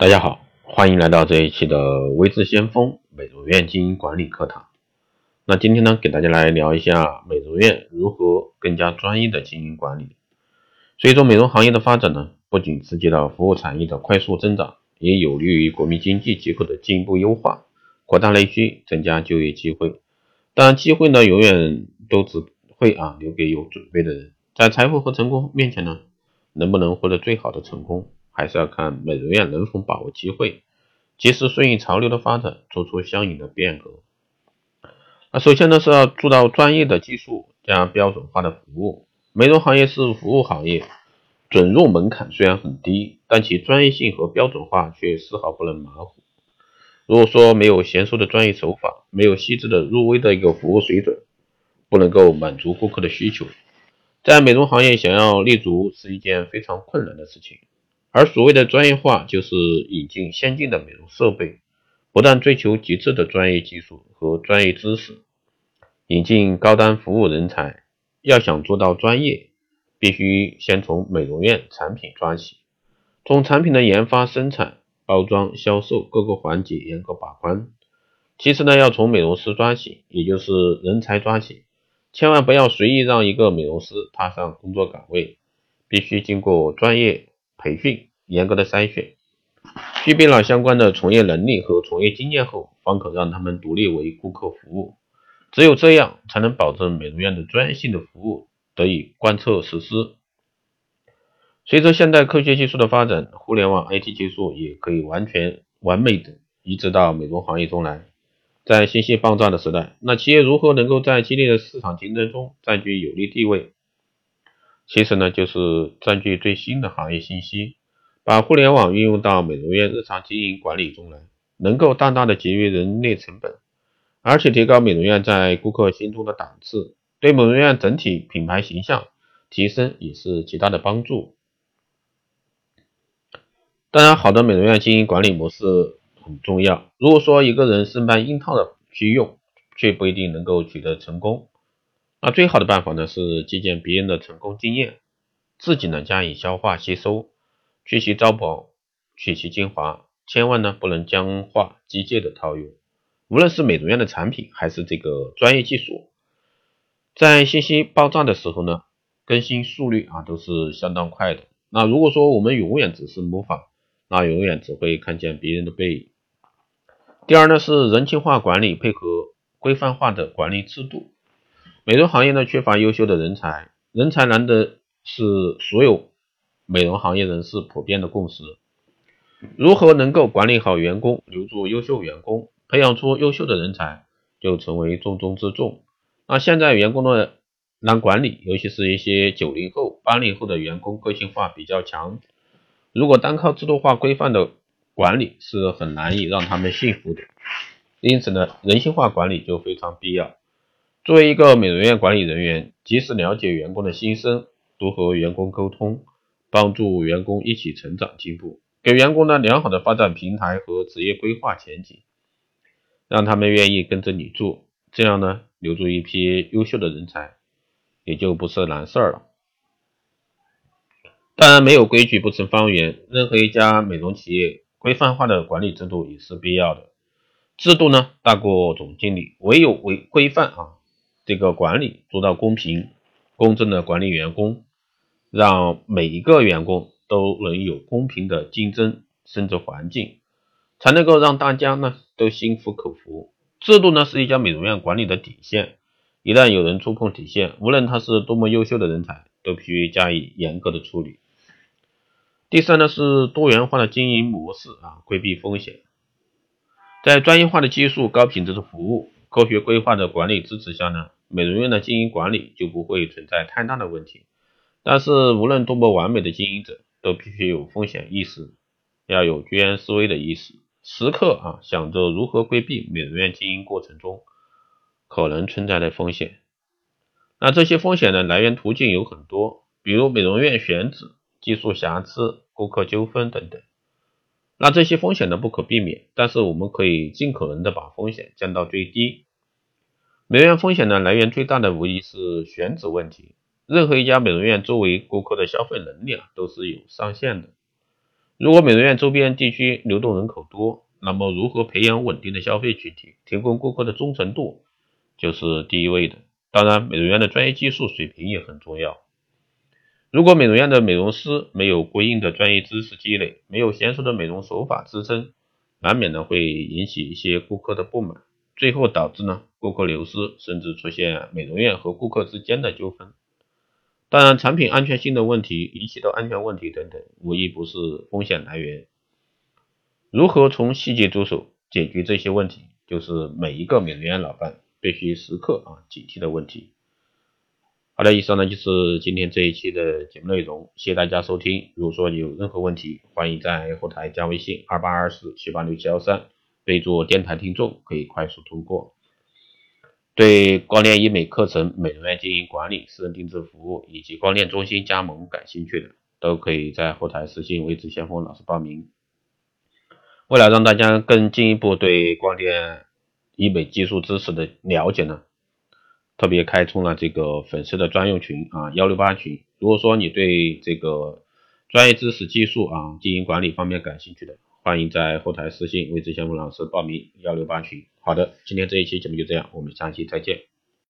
大家好，欢迎来到这一期的微智先锋美容院经营管理课堂。那今天呢，给大家来聊一下美容院如何更加专业的经营管理。随着美容行业的发展呢，不仅刺激了服务产业的快速增长，也有利于国民经济结构的进一步优化，扩大内需，增加就业机会。但机会呢，永远都只会啊留给有准备的人。在财富和成功面前呢，能不能获得最好的成功？还是要看美容院能否把握机会，及时顺应潮流的发展，做出相应的变革。那首先呢是要做到专业的技术加标准化的服务。美容行业是服务行业，准入门槛虽然很低，但其专业性和标准化却丝毫不能马虎。如果说没有娴熟的专业手法，没有细致的入微的一个服务水准，不能够满足顾客的需求，在美容行业想要立足是一件非常困难的事情。而所谓的专业化，就是引进先进的美容设备，不断追求极致的专业技术和专业知识，引进高端服务人才。要想做到专业，必须先从美容院产品抓起，从产品的研发、生产、包装、销售各个环节严格把关。其次呢，要从美容师抓起，也就是人才抓起，千万不要随意让一个美容师踏上工作岗位，必须经过专业。培训严格的筛选，具备了相关的从业能力和从业经验后，方可让他们独立为顾客服务。只有这样，才能保证美容院的专业性的服务得以贯彻实施。随着现代科学技术的发展，互联网 IT 技术也可以完全完美的移植到美容行业中来。在信息爆炸的时代，那企业如何能够在激烈的市场竞争中占据有利地位？其实呢，就是占据最新的行业信息，把互联网运用到美容院日常经营管理中来，能够大大的节约人力成本，而且提高美容院在顾客心中的档次，对美容院整体品牌形象提升也是极大的帮助。当然，好的美容院经营管理模式很重要。如果说一个人生搬硬套的去用，却不一定能够取得成功。那最好的办法呢，是借鉴别人的成功经验，自己呢加以消化吸收，去其糟粕，取其精华，千万呢不能僵化机械的套用。无论是美容院的产品，还是这个专业技术，在信息爆炸的时候呢，更新速率啊都是相当快的。那如果说我们永远只是模仿，那永远只会看见别人的背影。第二呢是人性化管理配合规范化的管理制度。美容行业呢缺乏优秀的人才，人才难得是所有美容行业人士普遍的共识。如何能够管理好员工，留住优秀员工，培养出优秀的人才，就成为重中之重。那现在员工的难管理，尤其是一些九零后、八零后的员工个性化比较强，如果单靠制度化规范的管理，是很难以让他们信服的。因此呢，人性化管理就非常必要。作为一个美容院管理人员，及时了解员工的心声，多和员工沟通，帮助员工一起成长进步，给员工呢良好的发展平台和职业规划前景，让他们愿意跟着你做，这样呢留住一批优秀的人才，也就不是难事儿了。当然，没有规矩不成方圆，任何一家美容企业，规范化的管理制度也是必要的。制度呢大过总经理，唯有为规范啊。这个管理做到公平、公正的管理员工，让每一个员工都能有公平的竞争甚至环境，才能够让大家呢都心服口服。制度呢是一家美容院管理的底线，一旦有人触碰底线，无论他是多么优秀的人才，都必须加以严格的处理。第三呢是多元化的经营模式啊，规避风险，在专业化的技术、高品质的服务、科学规划的管理支持下呢。美容院的经营管理就不会存在太大的问题，但是无论多么完美的经营者，都必须有风险意识，要有居安思危的意识，时刻啊想着如何规避美容院经营过程中可能存在的风险。那这些风险的来源途径有很多，比如美容院选址、技术瑕疵、顾客纠纷等等。那这些风险呢不可避免，但是我们可以尽可能的把风险降到最低。美容院风险呢来源最大的无疑是选址问题。任何一家美容院作为顾客的消费能力啊都是有上限的。如果美容院周边地区流动人口多，那么如何培养稳定的消费群体，提供顾客的忠诚度，就是第一位的。当然，美容院的专业技术水平也很重要。如果美容院的美容师没有过硬的专业知识积累，没有娴熟的美容手法支撑，难免呢会引起一些顾客的不满，最后导致呢顾客流失，甚至出现美容院和顾客之间的纠纷。当然，产品安全性的问题、仪器的安全问题等等，无一不是风险来源。如何从细节着手解决这些问题，就是每一个美容院老板必须时刻啊警惕的问题。好的，以上呢就是今天这一期的节目内容，谢谢大家收听。如果说有任何问题，欢迎在后台加微信二八二四七八六七幺三，备注电台听众，可以快速通过。对光电医美课程、美容院经营管理、私人定制服务以及光电中心加盟感兴趣的，都可以在后台私信微知先锋老师报名。为了让大家更进一步对光电医美技术知识的了解呢，特别开通了这个粉丝的专用群啊，幺六八群。如果说你对这个专业知识、技术啊、经营管理方面感兴趣的，欢迎在后台私信未知项目老师报名幺六八群。好的，今天这一期节目就这样，我们下期再见。